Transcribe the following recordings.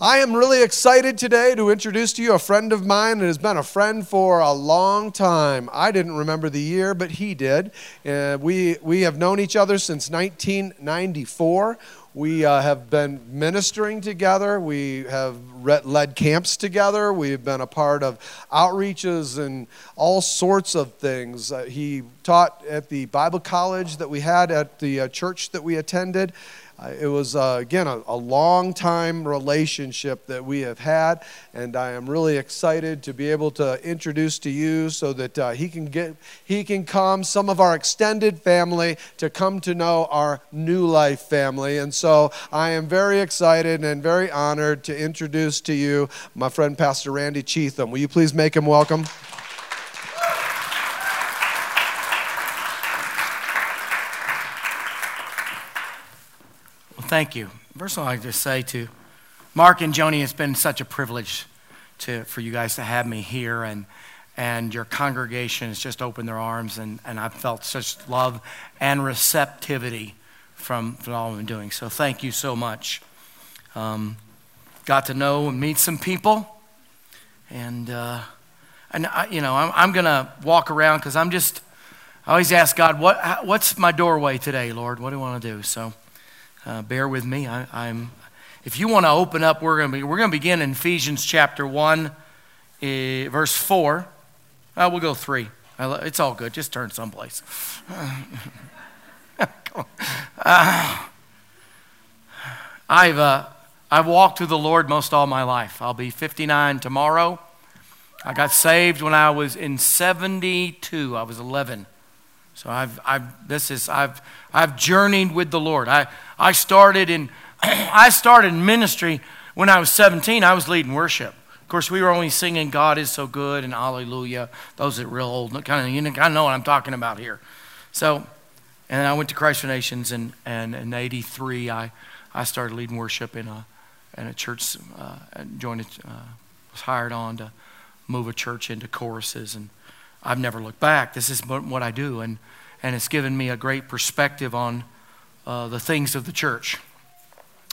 I am really excited today to introduce to you a friend of mine that has been a friend for a long time. I didn't remember the year, but he did. Uh, we, we have known each other since 1994. We uh, have been ministering together. We have led camps together. We've been a part of outreaches and all sorts of things. Uh, he taught at the Bible college that we had at the uh, church that we attended. It was, uh, again, a, a long time relationship that we have had, and I am really excited to be able to introduce to you so that uh, he, can get, he can come, some of our extended family, to come to know our new life family. And so I am very excited and very honored to introduce to you my friend, Pastor Randy Cheatham. Will you please make him welcome? Thank you. First of all, I'd just say to Mark and Joni, it's been such a privilege to, for you guys to have me here, and, and your congregation has just opened their arms, and, and I've felt such love and receptivity from, from all I'm doing. So thank you so much. Um, got to know and meet some people, and, uh, and I, you know, I'm, I'm going to walk around because I'm just, I always ask God, what, what's my doorway today, Lord? What do you want to do? So uh, bear with me. I, am If you want to open up, we're going to be, we're going to begin in Ephesians chapter one, uh, verse four. Uh, we'll go three. It's all good. Just turn someplace. uh, I've uh, I've walked with the Lord most all my life. I'll be 59 tomorrow. I got saved when I was in 72. I was 11. So I've, I've, this is, I've, I've journeyed with the Lord. I, I started in, I started in ministry when I was 17. I was leading worship. Of course, we were only singing "God is so good" and "Hallelujah." Those are real old, kind of, you know, I know what I'm talking about here. So, and I went to Christ for Nations, and, and in '83, I, I started leading worship in a, in a church. Uh, joined, uh, was hired on to move a church into choruses, and I've never looked back. This is what I do, and, and it's given me a great perspective on uh, the things of the church.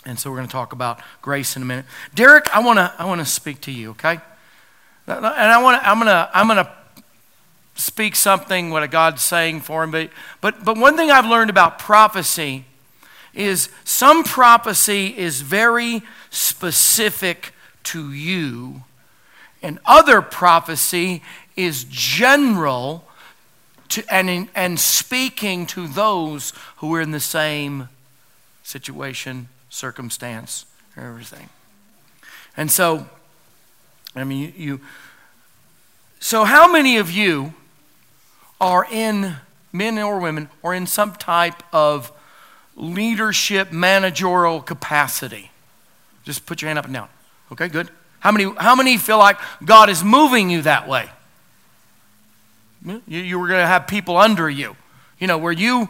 And so we're going to talk about grace in a minute. Derek, I want to I want to speak to you, okay? And I want to I'm going to I'm going to speak something what God's saying for him. But, but but one thing I've learned about prophecy is some prophecy is very specific to you, and other prophecy is general to, and, in, and speaking to those who are in the same situation, circumstance, everything. And so, I mean, you, so how many of you are in, men or women, or in some type of leadership, managerial capacity? Just put your hand up and down. Okay, good. How many, how many feel like God is moving you that way? You, you were going to have people under you, you know, where you.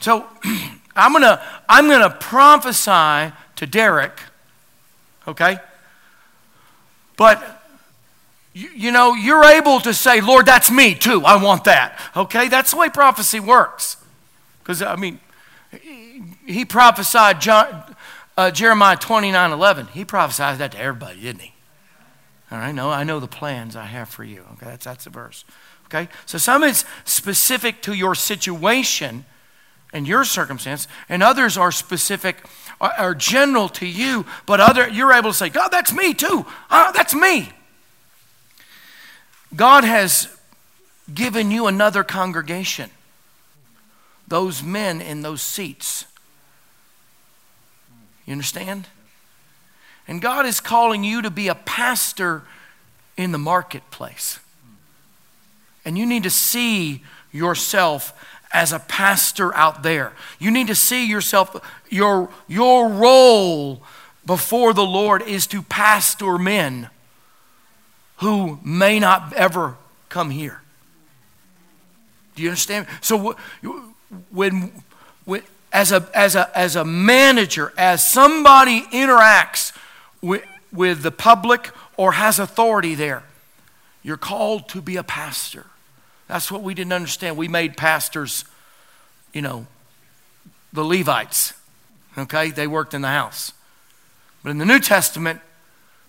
So I'm going to I'm going to prophesy to Derek, okay? But you, know, you're able to say, Lord, that's me too. I want that. Okay? That's the way prophecy works. Because, I mean, he prophesied John, uh, Jeremiah 29 11. He prophesied that to everybody, didn't he? All right, no, I know the plans I have for you. Okay, that's, that's the verse. Okay? So some is specific to your situation and your circumstance, and others are specific, are general to you, but other you're able to say, God, that's me too. Uh, that's me. God has given you another congregation. Those men in those seats. You understand? And God is calling you to be a pastor in the marketplace. And you need to see yourself as a pastor out there. You need to see yourself, your, your role before the Lord is to pastor men who may not ever come here. Do you understand? So when, when as, a, as, a, as a manager, as somebody interacts with, with the public or has authority there, you're called to be a pastor. That's what we didn't understand. We made pastors, you know, the Levites. Okay? They worked in the house. But in the New Testament,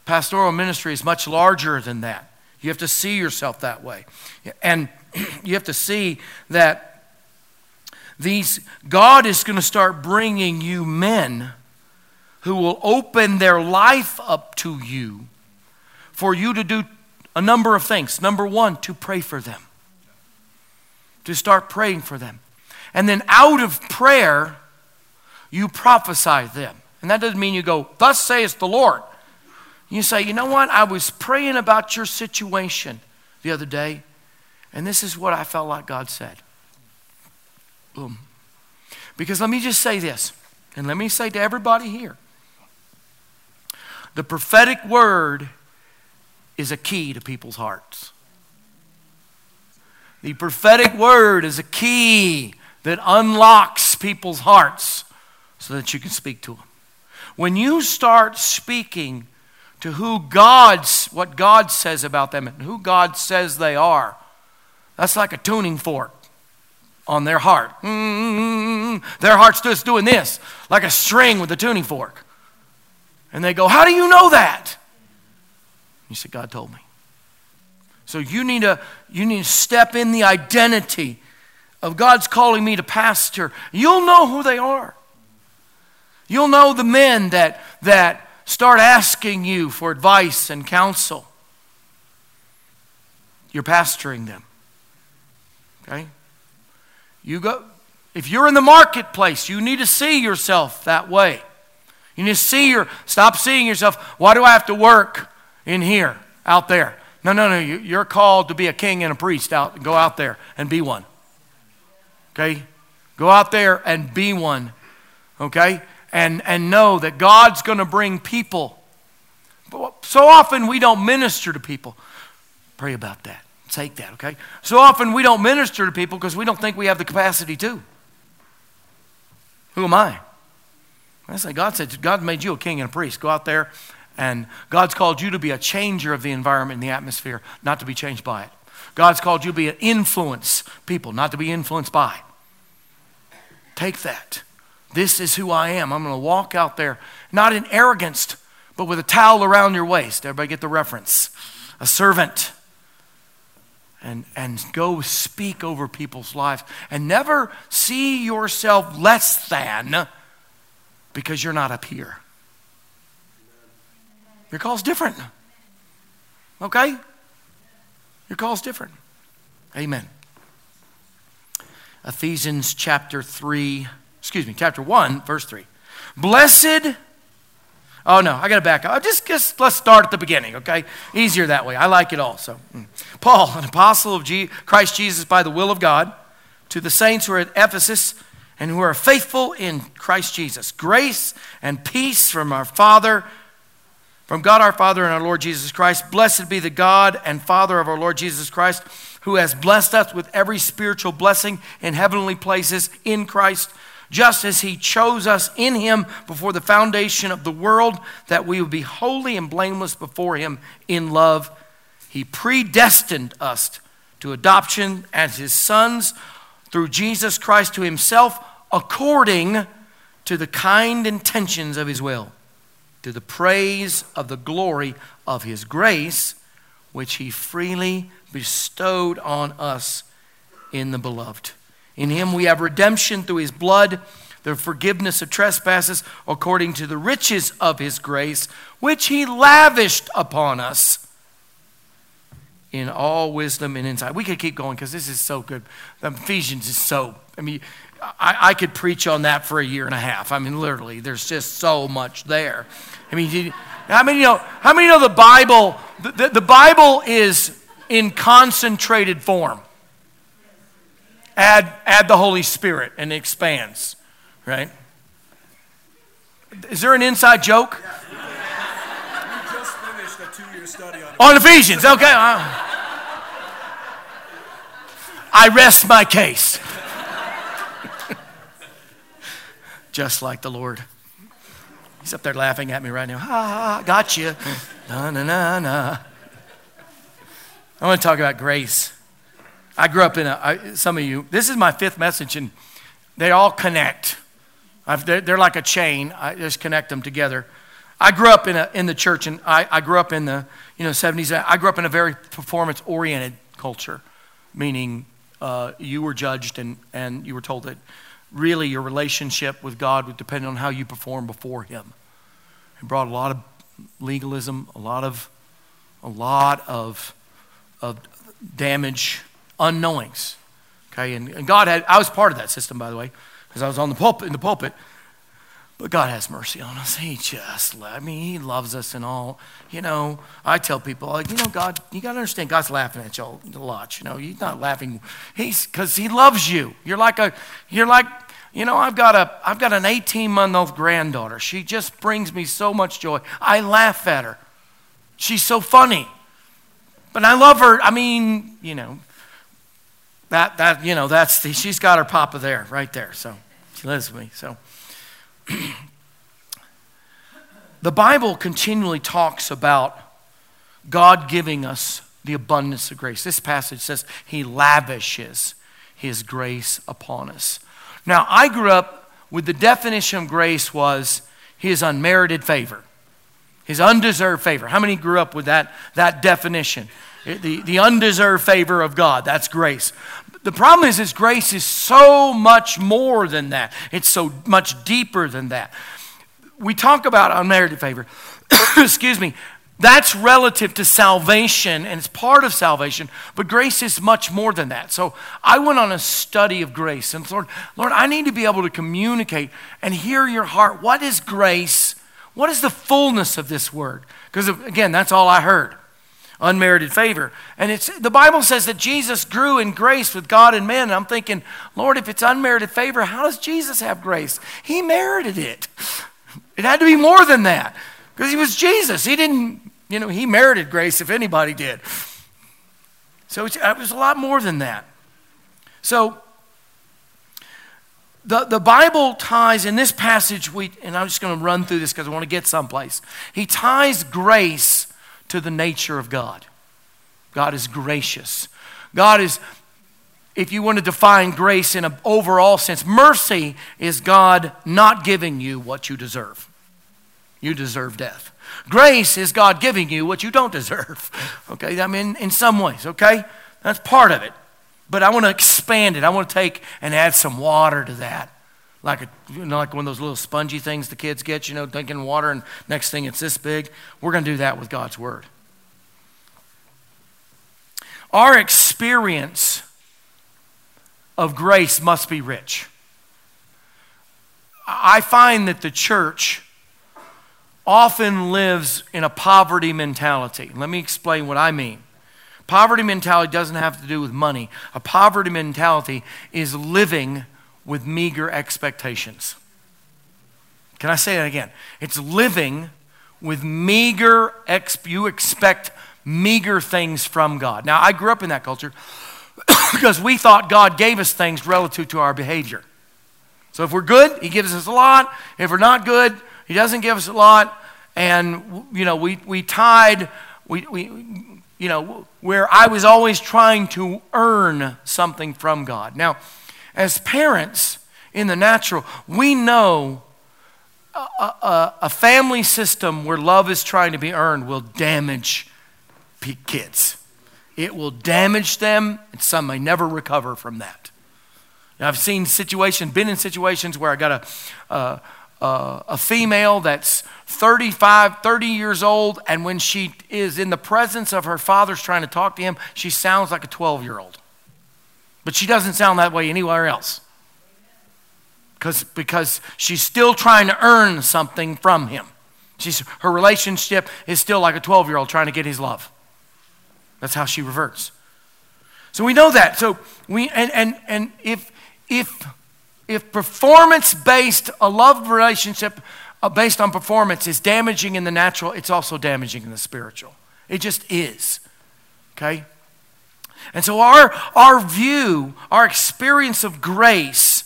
Pastoral ministry is much larger than that. You have to see yourself that way. And you have to see that these God is going to start bringing you men who will open their life up to you for you to do a number of things. Number 1, to pray for them. To start praying for them. And then out of prayer, you prophesy them. And that doesn't mean you go, Thus saith the Lord. You say, You know what? I was praying about your situation the other day, and this is what I felt like God said. Boom. Because let me just say this, and let me say to everybody here the prophetic word is a key to people's hearts. The prophetic word is a key that unlocks people's hearts so that you can speak to them. When you start speaking to who God's, what God says about them and who God says they are, that's like a tuning fork on their heart. Mm-hmm. Their heart's just doing this, like a string with a tuning fork. And they go, How do you know that? You said, God told me. So you need to, you need to step in the identity of God's calling me to pastor. You'll know who they are. You'll know the men that, that start asking you for advice and counsel. You're pastoring them. Okay? You go, if you're in the marketplace, you need to see yourself that way. You need to see your, stop seeing yourself, why do I have to work in here, out there? No, no, no. You're called to be a king and a priest. Out, go out there and be one. Okay? Go out there and be one. Okay? and, and know that God's going to bring people. So often we don't minister to people. Pray about that. Take that, okay? So often we don't minister to people because we don't think we have the capacity to. Who am I? I say, God said, God made you a king and a priest. Go out there, and God's called you to be a changer of the environment and the atmosphere, not to be changed by it. God's called you to be an influence people, not to be influenced by. Take that. This is who I am. I'm going to walk out there, not in arrogance, but with a towel around your waist. Everybody get the reference? A servant. And, and go speak over people's lives. And never see yourself less than because you're not up here. Your call's different. Okay? Your call's different. Amen. Ephesians chapter 3 excuse me, chapter 1, verse 3. Blessed, oh no, I got to back up. Just, just let's start at the beginning, okay? Easier that way. I like it also. Mm. Paul, an apostle of Christ Jesus by the will of God, to the saints who are at Ephesus and who are faithful in Christ Jesus. Grace and peace from our Father, from God our Father and our Lord Jesus Christ. Blessed be the God and Father of our Lord Jesus Christ, who has blessed us with every spiritual blessing in heavenly places in Christ just as he chose us in him before the foundation of the world, that we would be holy and blameless before him in love. He predestined us to adoption as his sons through Jesus Christ to himself, according to the kind intentions of his will, to the praise of the glory of his grace, which he freely bestowed on us in the beloved. In him we have redemption through his blood, the forgiveness of trespasses, according to the riches of his grace, which he lavished upon us in all wisdom and insight. We could keep going because this is so good. Ephesians is so, I mean, I, I, could preach on that for a year and a half. I mean, literally, there's just so much there. I mean, how many you know? How many know the Bible? The, the, the Bible is in concentrated form. Add, add the Holy Spirit and it expands, right? Is there an inside joke? just finished a two-year study on, on Ephesians. Okay. Uh, I rest my case. Just like the Lord. He's up there laughing at me right now. Ha ha, got you. Na na na na. I want to talk about grace. I grew up in a, I, some of you, this is my fifth message, and they all connect. They're, they're, like a chain. I just connect them together. I grew up in, a, in the church, and I, I grew up in the you know 70s. I grew up in a very performance oriented culture, meaning uh, you were judged and, and you were told that really your relationship with God would depend on how you perform before Him. It brought a lot of legalism, a lot of, a lot of, of damage, unknowings. Okay, and, and God had, I was part of that system, by the way, because I was on the pulpit, in the pulpit. But God has mercy on us. He just, I mean, He loves us and all. You know, I tell people, like, you know, God, you got to understand, God's laughing at y'all a lot. You know, He's not laughing. He's, because He loves you. You're like a, you're like, you know, I've got a, I've got an 18 month old granddaughter. She just brings me so much joy. I laugh at her. She's so funny. But I love her. I mean, you know, that, that, you know, that's the, she's got her papa there, right there. So she lives with me. So the Bible continually talks about God giving us the abundance of grace. This passage says he lavishes his grace upon us. Now, I grew up with the definition of grace was his unmerited favor, his undeserved favor. How many grew up with that, that definition? The, the undeserved favor of God, that's grace. The problem is, is grace is so much more than that. It's so much deeper than that. We talk about unmerited favor. Excuse me. That's relative to salvation and it's part of salvation, but grace is much more than that. So I went on a study of grace and Lord, Lord, I need to be able to communicate and hear your heart. What is grace? What is the fullness of this word? Because again, that's all I heard unmerited favor. And it's the Bible says that Jesus grew in grace with God and men. And I'm thinking, Lord, if it's unmerited favor, how does Jesus have grace? He merited it. It had to be more than that because he was Jesus. He didn't, you know, he merited grace if anybody did. So it was a lot more than that. So the, the Bible ties in this passage, we, and I'm just going to run through this because I want to get someplace. He ties grace to the nature of God. God is gracious. God is, if you want to define grace in an overall sense, mercy is God not giving you what you deserve. You deserve death. Grace is God giving you what you don't deserve. Okay, I mean, in some ways, okay? That's part of it. But I want to expand it. I want to take and add some water to that. Like, a, you know, like one of those little spongy things the kids get, you know, drinking water, and next thing it's this big. We're going to do that with God's Word. Our experience of grace must be rich. I find that the church often lives in a poverty mentality. Let me explain what I mean. Poverty mentality doesn't have to do with money. A poverty mentality is living with meager expectations. Can I say that again? It's living with meager, ex- you expect meager things from God. Now, I grew up in that culture because we thought God gave us things relative to our behavior. So if we're good, He gives us a lot. If we're not good, He doesn't give us a lot. And, you know, we, we tied, we, we, you know, where I was always trying to earn something from God. Now, as parents in the natural, we know a, a, a family system where love is trying to be earned will damage kids. It will damage them, and some may never recover from that. Now, I've seen situations, been in situations where I got a, a female that's 35, 30 years old, and when she is in the presence of her father's trying to talk to him, she sounds like a 12 year old. But she doesn't sound that way anywhere else. Because, because she's still trying to earn something from him. She's, her relationship is still like a 12 year old trying to get his love. That's how she reverts. So we know that. So we and and and if if if performance based a love relationship uh, based on performance is damaging in the natural, it's also damaging in the spiritual. It just is. Okay? And so our our view, our experience of grace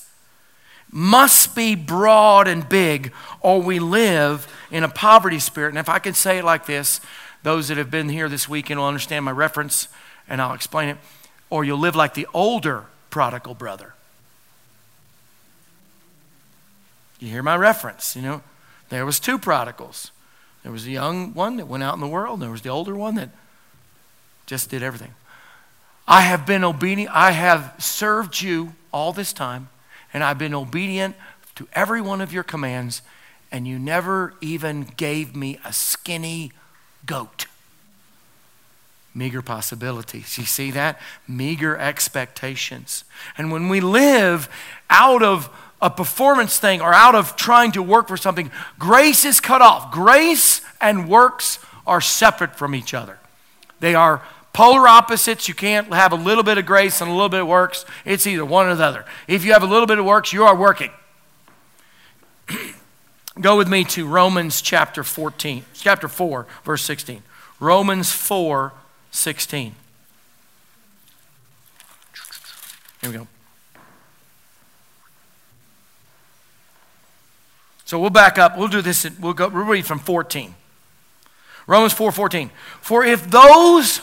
must be broad and big or we live in a poverty spirit. And if I can say it like this, those that have been here this weekend will understand my reference, and I'll explain it. Or you'll live like the older prodigal brother. You hear my reference, you know? There was two prodigals. There was a young one that went out in the world, and there was the older one that just did everything. I have been obedient. I have served you all this time, and I've been obedient to every one of your commands, and you never even gave me a skinny goat. Meager possibilities. You see that? Meager expectations. And when we live out of a performance thing or out of trying to work for something, grace is cut off. Grace and works are separate from each other. They are polar opposites. You can't have a little bit of grace and a little bit of works. It's either one or the other. If you have a little bit of works, you are working. Go with me to Romans chapter 14, chapter 4, verse 16. Romans 4, 16. Here we go. So we'll back up. We'll do this. We'll go. We'll read from 14. Romans 4 14. For if those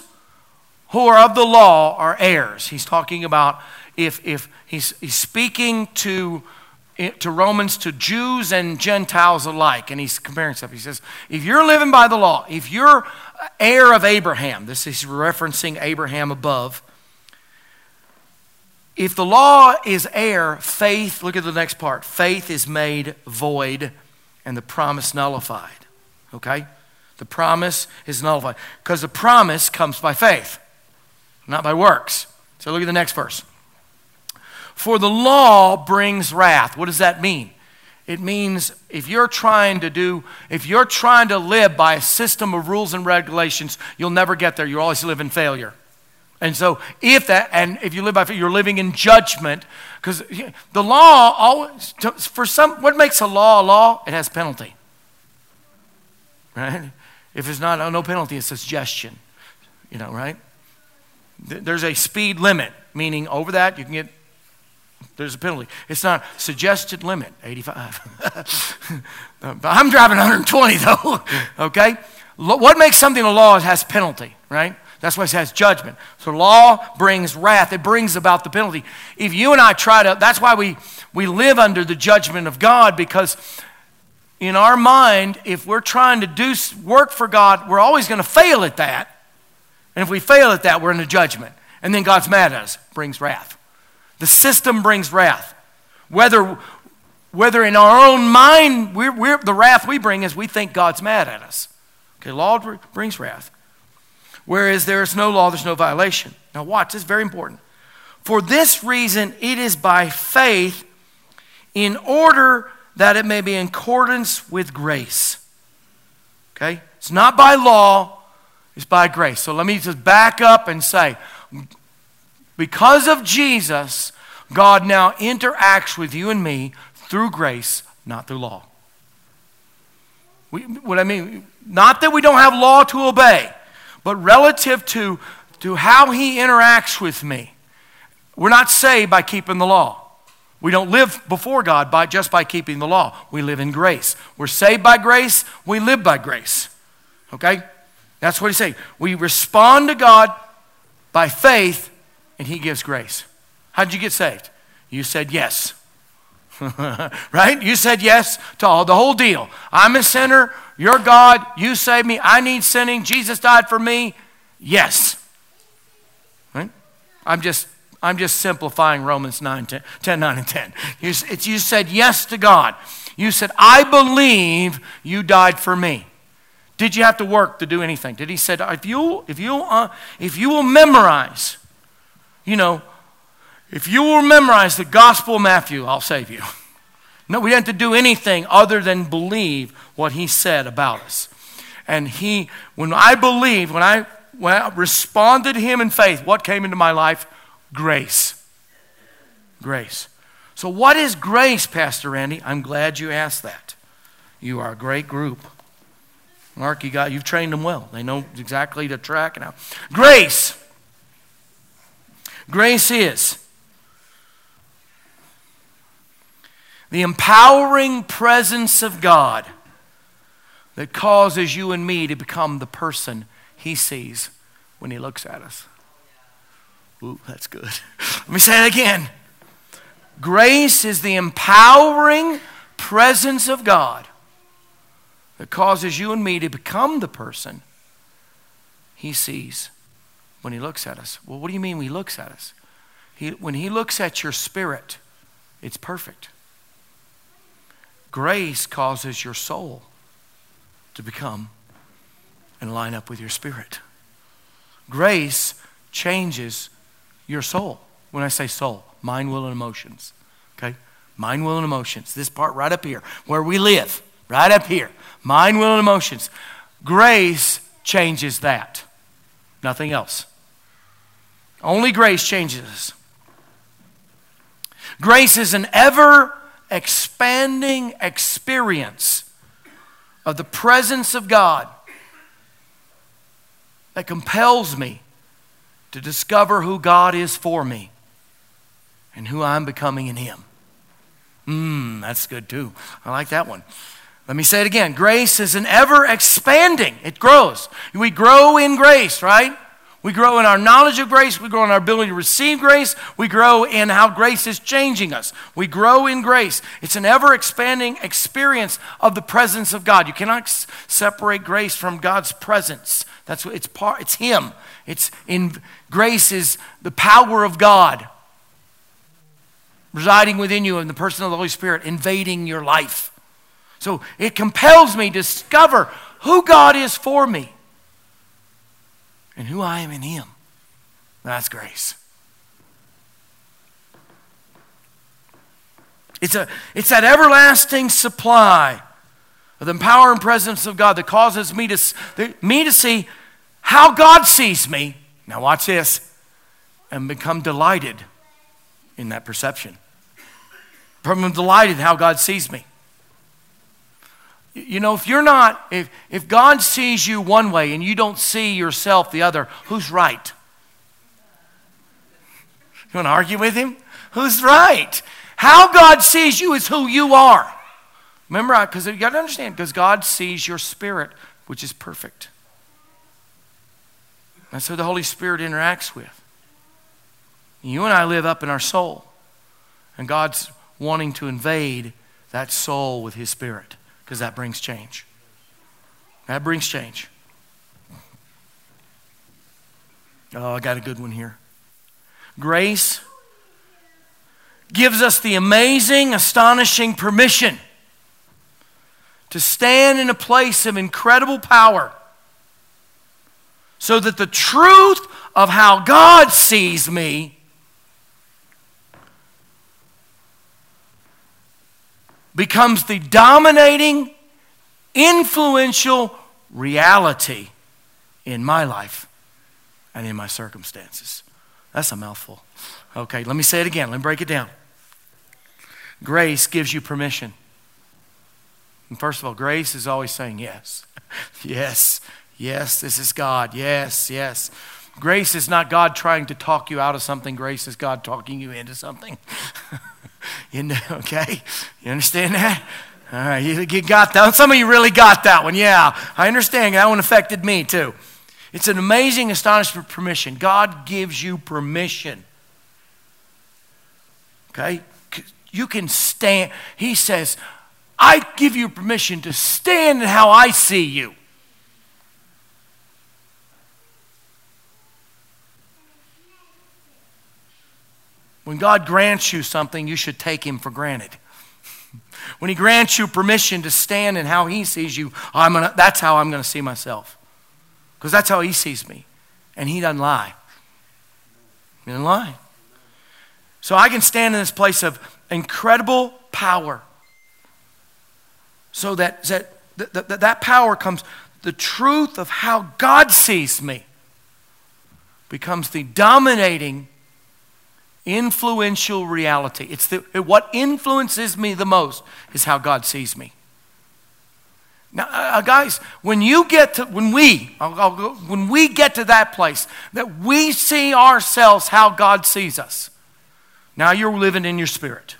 who are of the law are heirs, he's talking about if, if he's, he's speaking to, to Romans, to Jews and Gentiles alike, and he's comparing stuff. He says, if you're living by the law, if you're heir of Abraham, this is referencing Abraham above. If the law is heir, faith, look at the next part, faith is made void and the promise nullified. Okay? The promise is nullified because the promise comes by faith, not by works. So look at the next verse. For the law brings wrath. What does that mean? It means if you're trying to do, if you're trying to live by a system of rules and regulations, you'll never get there. You always live in failure. And so, if that, and if you live by you're living in judgment, because the law always, for some, what makes a law a law? It has penalty. Right? If it's not no penalty, it's a suggestion. You know, right? There's a speed limit, meaning over that you can get there's a penalty. It's not suggested limit, 85. Uh, I'm driving 120 though, okay? What makes something a law has penalty, right? That's why it has judgment. So law brings wrath. It brings about the penalty. If you and I try to, that's why we, we live under the judgment of God because in our mind, if we're trying to do work for God, we're always going to fail at that. And if we fail at that, we're in a judgment. And then God's mad at us, brings wrath. The system brings wrath. Whether, whether in our own mind, we're, we're, the wrath we bring is we think God's mad at us. Okay, law brings wrath. Whereas there is no law, there's no violation. Now, watch, this is very important. For this reason, it is by faith, in order that it may be in accordance with grace. Okay? It's not by law, it's by grace. So let me just back up and say because of Jesus, God now interacts with you and me through grace, not through law. We, what I mean, not that we don't have law to obey, but relative to, to how He interacts with me. We're not saved by keeping the law. We don't live before God by, just by keeping the law. We live in grace. We're saved by grace. We live by grace. Okay? That's what he's saying. We respond to God by faith and He gives grace. How did you get saved? You said yes. right? You said yes to all the whole deal. I'm a sinner. You're God. You saved me. I need sinning. Jesus died for me. Yes. Right? I'm just I'm just simplifying Romans 9, 10, 10 9, and 10. You, you said yes to God. You said, I believe you died for me. Did you have to work to do anything? Did he said, if you if you uh, if you will memorize you know, if you will memorize the Gospel of Matthew, I'll save you. No, we didn't have to do anything other than believe what he said about us. And he, when I believed, when I, when I responded to him in faith, what came into my life? Grace. Grace. So, what is grace, Pastor Randy? I'm glad you asked that. You are a great group. Mark, you got, you've trained them well. They know exactly the track now. Grace Grace is the empowering presence of God that causes you and me to become the person He sees when He looks at us. Ooh, that's good. Let me say it again. Grace is the empowering presence of God that causes you and me to become the person he sees when he looks at us. Well, what do you mean when he looks at us? He, when he looks at your spirit, it's perfect. Grace causes your soul to become and line up with your spirit. Grace changes your soul. When I say soul, mind, will, and emotions. Okay? Mind, will, and emotions. This part right up here, where we live, right up here. Mind, will, and emotions. Grace changes that. Nothing else. Only grace changes us. Grace is an ever expanding experience of the presence of God that compels me to discover who God is for me and who I'm becoming in Him. Mmm, that's good too. I like that one. Let me say it again. Grace is an ever expanding, it grows. We grow in grace, right? We grow in our knowledge of grace. We grow in our ability to receive grace. We grow in how grace is changing us. We grow in grace. It's an ever expanding experience of the presence of God. You cannot s- separate grace from God's presence. That's what it's part, it's Him. It's in grace is the power of God residing within you in the person of the Holy Spirit, invading your life. So it compels me to discover who God is for me and who I am in Him. That's grace. It's, a, it's that everlasting supply of the power and presence of God that causes me to, me to see how God sees me. Now, watch this and become delighted in that perception. I'm delighted how God sees me. You know, if you're not, if, if God sees you one way and you don't see yourself the other, who's right? You want to argue with him? Who's right? How God sees you is who you are. Remember, because you got to understand, because God sees your spirit, which is perfect. That's who the Holy Spirit interacts with. You and I live up in our soul, and God's wanting to invade that soul with His Spirit because that brings change. That brings change. Oh, I got a good one here. Grace gives us the amazing, astonishing permission to stand in a place of incredible power so that the truth of how God sees me becomes the dominating, influential reality in my life and in my circumstances. That's a mouthful. Okay, let me say it again. Let me break it down. Grace gives you permission. And first of all, grace is always saying yes. yes, yes, this is God. Yes, yes. Grace is not God trying to talk you out of something, grace is God talking you into something. You know, okay? You understand that? All right, you, you got that. Some of you really got that one. Yeah, I understand. That one affected me too. It's an amazing, astonishing permission. God gives you permission. Okay? You can stand. He says, I give you permission to stand in how I see you. When God grants you something, you should take Him for granted. When He grants you permission to stand in how He sees you, I'm gonna, that's how I'm going to see myself. Because that's how He sees me. And He doesn't lie. He doesn't lie. So I can stand in this place of incredible power. So that, that, that, that, that power comes, the truth of how God sees me becomes the dominating influential reality. It's the, what influences me the most is how God sees me. Now, uh, uh guys, when you get to, when we, I'll, I'll go, when we get to that place that we see ourselves how God sees us, now you're living in your spirit.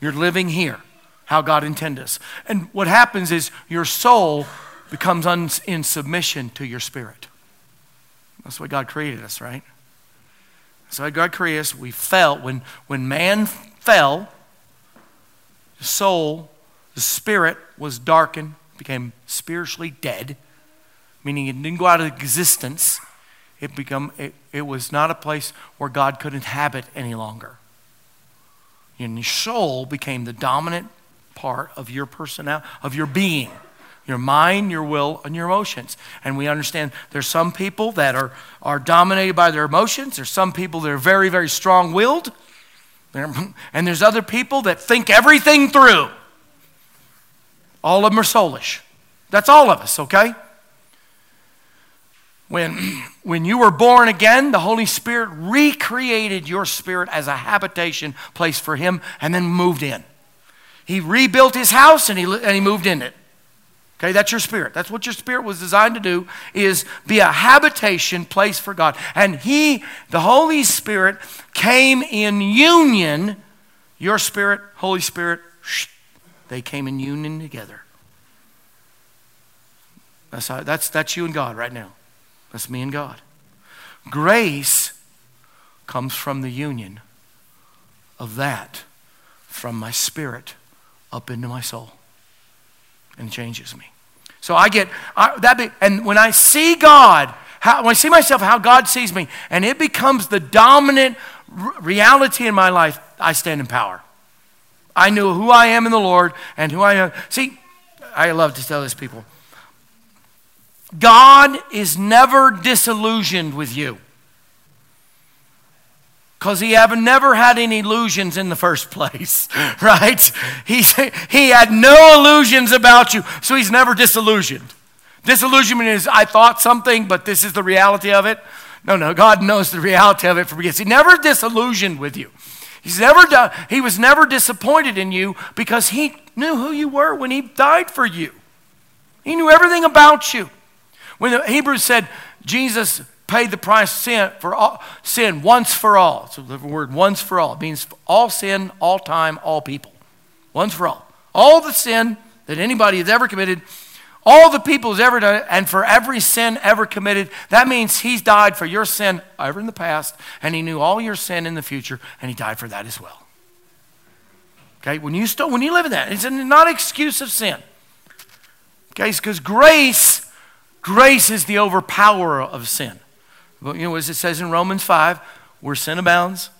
You're living here, how God intended us. And what happens is your soul becomes un, in submission to your spirit. That's what God created us, right? So God created us. We fell. When, when man fell, the soul, the spirit was darkened, became spiritually dead, meaning it didn't go out of existence. It, become, it, it was not a place where God could inhabit any longer. And your soul became the dominant part of your personality, of your being your mind, your will, and your emotions. And we understand there's some people that are, are dominated by their emotions. There's some people that are very, very strong willed. And there's other people that think everything through. All of them are soulish. That's all of us, okay? When, when you were born again, the Holy Spirit recreated your spirit as a habitation place for Him and then moved in. He rebuilt His house and He, and he moved in it. Okay, that's your spirit. That's what your spirit was designed to do is be a habitation place for God. And he, the Holy Spirit, came in union. Your spirit, Holy Spirit, they came in union together. That's, how, that's, that's you and God right now. That's me and God. Grace comes from the union of that from my spirit up into my soul and changes me. So I get I, that, be, and when I see God, how, when I see myself, how God sees me, and it becomes the dominant r- reality in my life, I stand in power. I know who I am in the Lord and who I am. See, I love to tell this people. God is never disillusioned with you because he have never had any illusions in the first place, right? He, he had no illusions about you, so he's never disillusioned. Disillusionment is, I thought something, but this is the reality of it. No, no, God knows the reality of it from beginning. He never disillusioned with you. He's never done, he was never disappointed in you because he knew who you were when he died for you. He knew everything about you. When the Hebrews said Jesus paid the price sin for all, sin once for all. So the word once for all. It means all sin, all time, all people. Once for all. All the sin that anybody has ever committed, all the people has ever done and for every sin ever committed, that means he's died for your sin ever in the past, and he knew all your sin in the future, and he died for that as well. Okay, when you still when you live in that, it's not an excuse of sin. Okay, because grace, grace is the overpower of sin. You know, as it says in Romans 5, where sin abounds,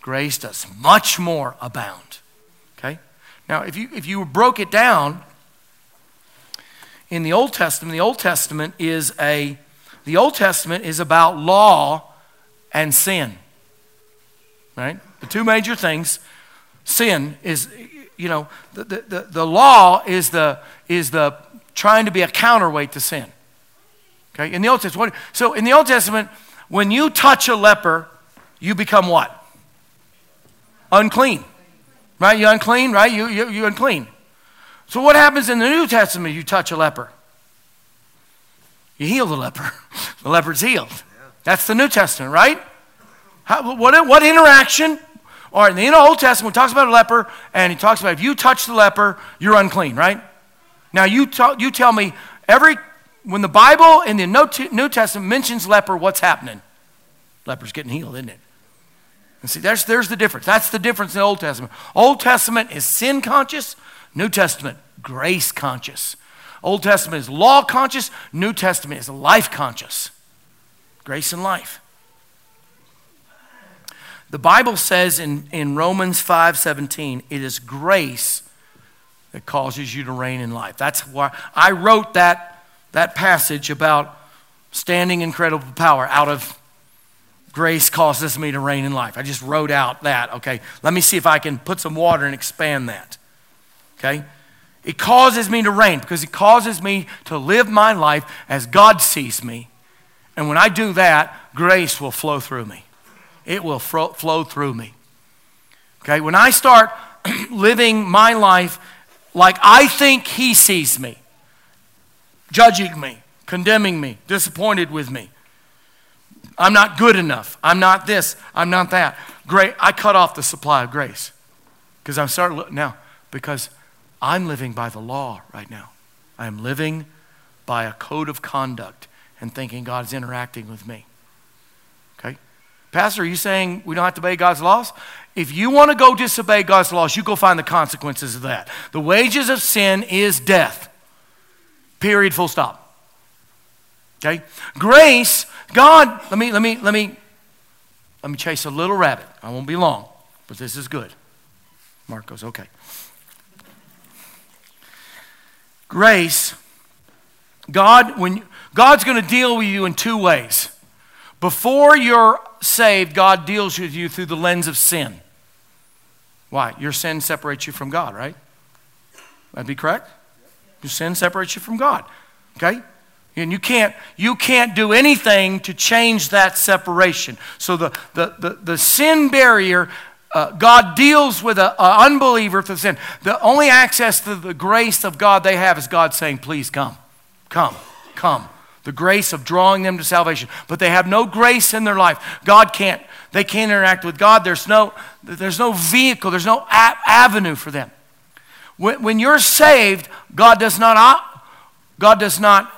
grace does much more abound. Okay? Now, if you, if you broke it down, in the Old Testament, the Old Testament is a the Old Testament is about law and sin. Right? The two major things. Sin is, you know, the, the, the, the law is the is the trying to be a counterweight to sin. Okay, in the Old Testament. So in the Old Testament, when you touch a leper, you become what? Unclean. Right? You unclean, right? You, you, you unclean. So what happens in the New Testament? You touch a leper. You heal the leper. The leper's healed. That's the New Testament, right? How, what, what interaction? Or in the Old Testament, talks about a leper, and he talks about if you touch the leper, you're unclean, right? Now you, talk, you tell me every when the Bible in the New Testament mentions leper, what's happening? Leper's getting healed, isn't it? And see, there's, there's the difference. That's the difference in the Old Testament. Old Testament is sin conscious, New Testament, grace conscious. Old Testament is law conscious, New Testament is life conscious. Grace and life. The Bible says in, in Romans 5 17, it is grace that causes you to reign in life. That's why I wrote that that passage about standing incredible power out of grace causes me to reign in life. I just wrote out that. Okay, let me see if I can put some water and expand that. Okay? It causes me to reign because it causes me to live my life as God sees me. And when I do that, grace will flow through me. It will flow through me. Okay? When I start living my life like I think He sees me, judging me, condemning me, disappointed with me. I'm not good enough. I'm not this. I'm not that. Great. I cut off the supply of grace because I'm starting looking now because I'm living by the law right now. I am living by a code of conduct and thinking God's interacting with me. Okay? Pastor, are you saying we don't have to obey God's laws? If you want to go disobey God's laws, you go find the consequences of that. The wages of sin is death. Period, full stop. Okay? Grace, God, let me, let me, let me, let me chase a little rabbit. I won't be long, but this is good. Mark goes, okay. Grace, God, when God's going to deal with you in two ways. Before you're saved, God deals with you through the lens of sin. Why? Your sin separates you from God, right? That'd be correct? Your sin separates you from God. Okay? And you can't, you can't do anything to change that separation. So the, the, the, the sin barrier, uh, God deals with an unbeliever through sin. The only access to the grace of God they have is God saying, please come, come, come. The grace of drawing them to salvation. But they have no grace in their life. God can't, they can't interact with God. There's no, there's no vehicle, there's no a- avenue for them. When, when you're saved, God does not, God does not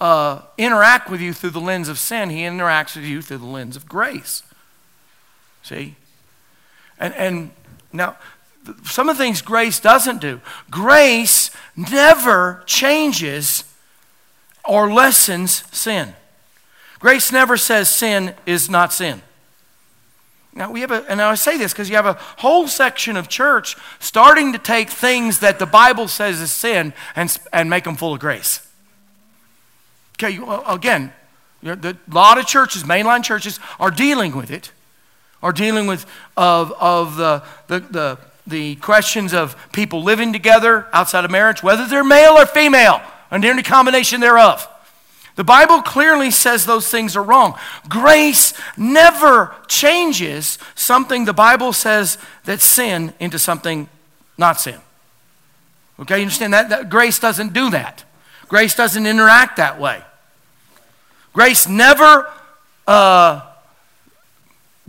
uh, interact with you through the lens of sin, He interacts with you through the lens of grace. See? And, and now, some of the things grace doesn't do. Grace never changes or lessens sin. Grace never says sin is not sin. Now we have a, and I say this because you have a whole section of church starting to take things that the Bible says is sin and, and make them full of grace. Okay, again, a lot of churches, mainline churches, are dealing with it, are dealing with of, of the, the, the, the questions of people living together outside of marriage, whether they're male or female, and any combination thereof. The Bible clearly says those things are wrong. Grace never changes something the Bible says that sin into something not sin. Okay, you understand that? that grace doesn't do that. Grace doesn't interact that way. Grace never, uh,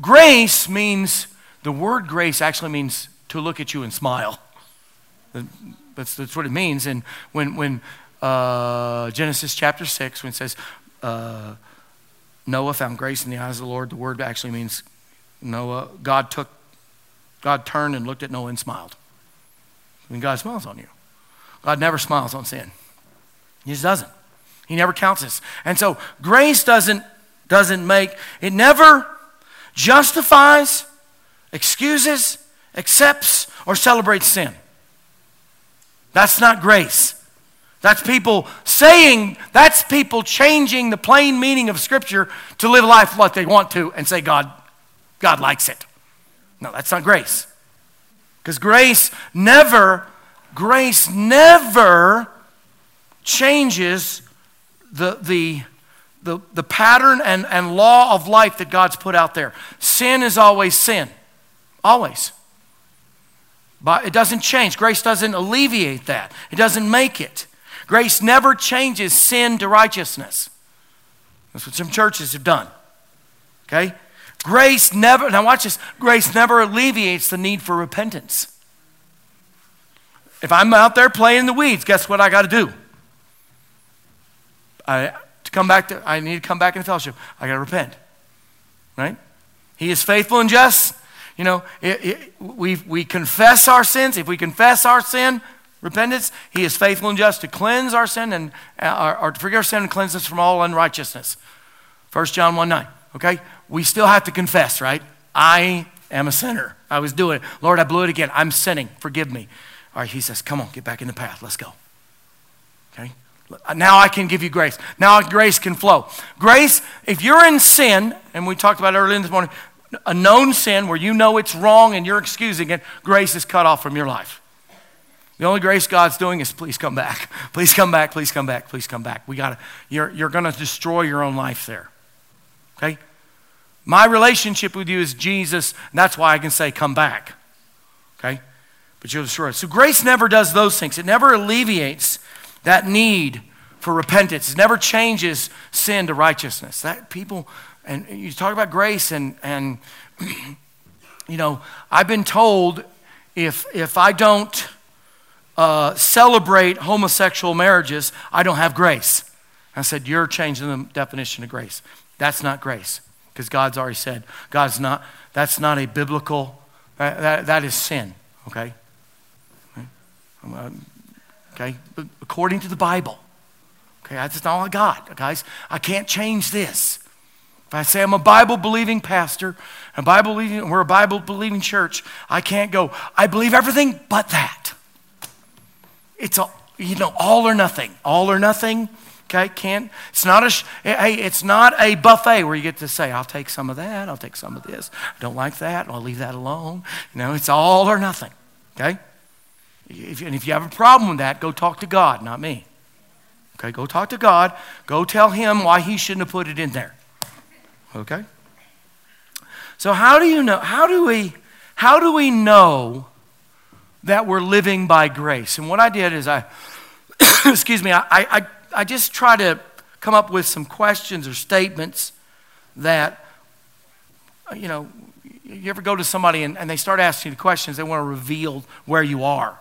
grace means, the word grace actually means to look at you and smile. That's, that's what it means. And when, when uh, Genesis chapter 6 when it says, uh, Noah found grace in the eyes of the Lord. The word actually means Noah, God took, God turned and looked at Noah and smiled. When God smiles on you, God never smiles on sin. He just doesn't. He never counts us. And so grace doesn't, doesn't make, it never justifies, excuses, accepts, or celebrates sin. That's not grace. That's people saying, that's people changing the plain meaning of Scripture to live life like they want to and say, God, God likes it. No, that's not grace. Because grace never, grace never changes the, the, the, the pattern and, and law of life that God's put out there. Sin is always sin. Always. But it doesn't change. Grace doesn't alleviate that, it doesn't make it. Grace never changes sin to righteousness. That's what some churches have done. Okay? Grace never, now watch this, grace never alleviates the need for repentance. If I'm out there playing in the weeds, guess what I got to do? I, to come back to, I need to come back in fellowship. I got to repent. Right? He is faithful and just. You know, it, it, we, we confess our sins. If we confess our sin, repentance, he is faithful and just to cleanse our sin and uh, or, to forgive our sin and cleanse us from all unrighteousness. 1 John 1 9. Okay? We still have to confess, right? I am a sinner. I was doing it. Lord, I blew it again. I'm sinning. Forgive me. All right, he says, Come on, get back in the path. Let's go. Okay? Now I can give you grace. Now grace can flow. Grace, if you're in sin, and we talked about earlier in this morning, a known sin where you know it's wrong and you're excusing it, grace is cut off from your life. The only grace God's doing is please come back. Please come back. Please come back. Please come back. We got to, you're, you're going to destroy your own life there. Okay? My relationship with you is Jesus, and that's why I can say, come back. Okay? But you'll destroy it. So grace never does those things. It never alleviates that need for repentance. It never changes sin to righteousness. That people, and you talk about grace, and, and you know, I've been told if, if I don't uh, celebrate homosexual marriages, I don't have grace. I said, You're changing the definition of grace. That's not grace, because God's already said, God's not, that's not a biblical, that, that, that is sin, okay? Okay? But according to the Bible, Okay, that's all I got, guys. I can't change this. If I say I'm a Bible believing pastor, a Bible believing, we're a Bible believing church, I can't go, I believe everything but that. It's a, you know, all or nothing. All or nothing. Okay, can't. It's not a. Hey, it's not a buffet where you get to say, "I'll take some of that. I'll take some of this. I don't like that. I'll leave that alone." You know, it's all or nothing. Okay. If, and if you have a problem with that, go talk to God, not me. Okay, go talk to God. Go tell Him why He shouldn't have put it in there. Okay. So how do you know? How do we? How do we know that we're living by grace? And what I did is I, excuse me, I, I I just try to come up with some questions or statements that, you know, you ever go to somebody and, and they start asking you the questions, they want to reveal where you are.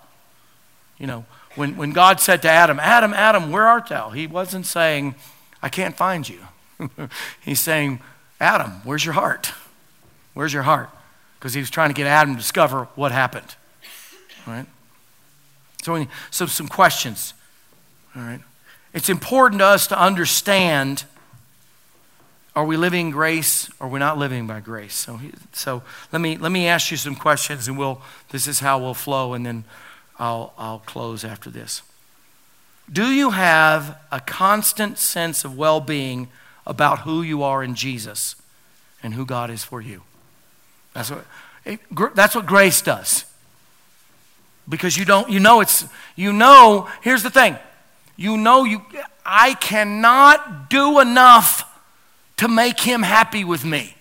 You know, when, when God said to Adam, Adam, Adam, where art thou? He wasn't saying, I can't find you. He's saying, Adam, where's your heart? Where's your heart? Because he was trying to get Adam to discover what happened. Right? So, so some questions. All right? It's important to us to understand are we living grace or we're not living by grace? So, so let, me, let me ask you some questions and we'll, this is how we'll flow and then I'll, I'll close after this. Do you have a constant sense of well being about who you are in Jesus and who God is for you? That's what, it, that's what grace does. Because you don't, you know it's, you know, here's the thing you know you I cannot do enough to make him happy with me.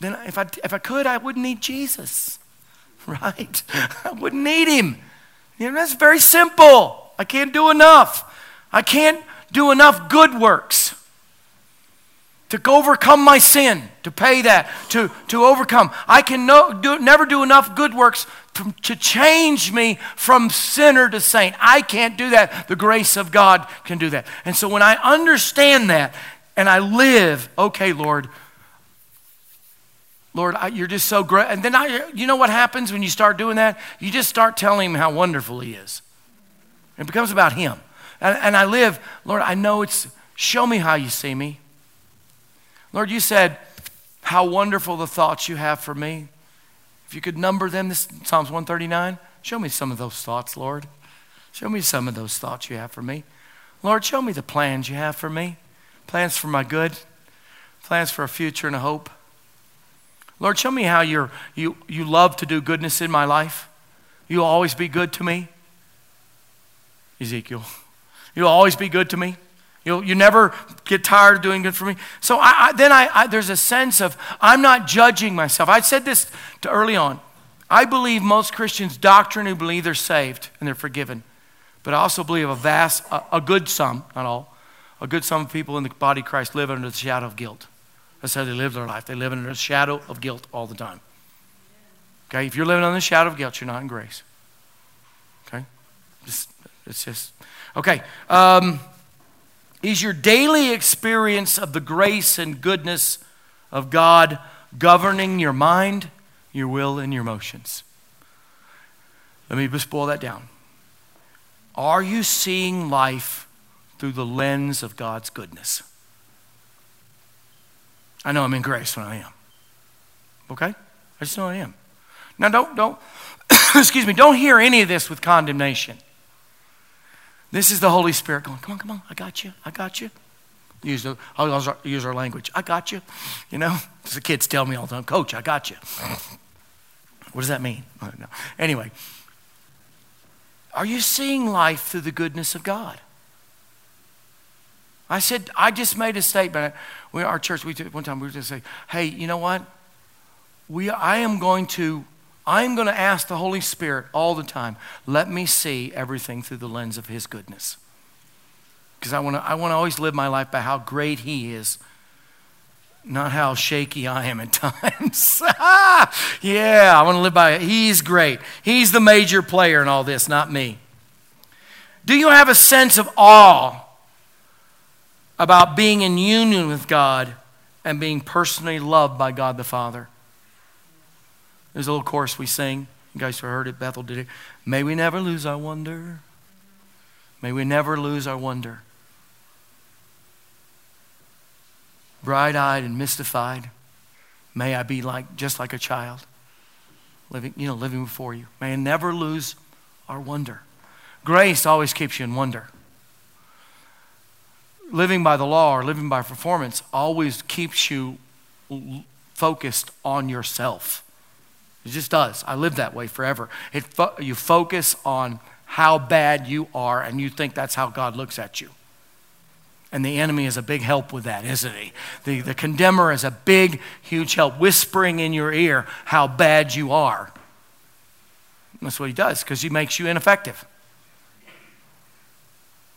Then if I if I could, I wouldn't need Jesus. Right? I wouldn't need him. You know, that's very simple. I can't do enough. I can't do enough good works to overcome my sin, to pay that, to, to overcome. I can no, do, never do enough good works to, to change me from sinner to saint. I can't do that. The grace of God can do that. And so when I understand that and I live, okay, Lord, Lord, I, you're just so great. And then I, you know what happens when you start doing that? You just start telling him how wonderful he is. It becomes about him. And, and I live, Lord, I know it's, show me how you see me. Lord, you said, how wonderful the thoughts you have for me. If you could number them, this Psalms 139, show me some of those thoughts, Lord. Show me some of those thoughts you have for me. Lord, show me the plans you have for me. Plans for my good, plans for a future and a hope. Lord, show me how you're, you, you love to do goodness in my life. You'll always be good to me. Ezekiel, you'll always be good to me. You'll, you never get tired of doing good for me. So I, I, then I, I, there's a sense of I'm not judging myself. I said this to early on. I believe most Christians doctrinally believe they're saved and they're forgiven. But I also believe a vast, a, a good sum, not all, a good sum of people in the body of Christ live under the shadow of guilt. That's how they live their life. They live under the shadow of guilt all the time. Okay, if you're living under the shadow of guilt, you're not in grace. Okay, it's, it's just okay. Um, is your daily experience of the grace and goodness of God governing your mind, your will, and your emotions? Let me just boil that down. Are you seeing life through the lens of God's goodness? I know I'm in grace when I am. Okay? I just know I am. Now don't don't excuse me, don't hear any of this with condemnation. This is the Holy Spirit going, come on, come on, I got you, I got you. Use, the, use our language. I got you. You know, the kids tell me all the time, Coach, I got you. What does that mean? Anyway, are you seeing life through the goodness of God? I said, I just made a statement. We, our church, we one time we were just say, hey, you know what? We, I am going to I'm going to ask the Holy Spirit all the time, let me see everything through the lens of His goodness. Because I want to I want to always live my life by how great He is, not how shaky I am at times. yeah, I want to live by it. He's great. He's the major player in all this, not me. Do you have a sense of awe about being in union with God and being personally loved by God the Father? There's a little chorus we sing. You guys have heard it. Bethel did it. May we never lose our wonder. May we never lose our wonder. Bright eyed and mystified. May I be like just like a child, living, you know, living before you. May I never lose our wonder. Grace always keeps you in wonder. Living by the law or living by performance always keeps you focused on yourself. It just does. I live that way forever. It fo- you focus on how bad you are, and you think that's how God looks at you. And the enemy is a big help with that, isn't he? The, the condemner is a big, huge help, whispering in your ear how bad you are. That's what he does, because he makes you ineffective.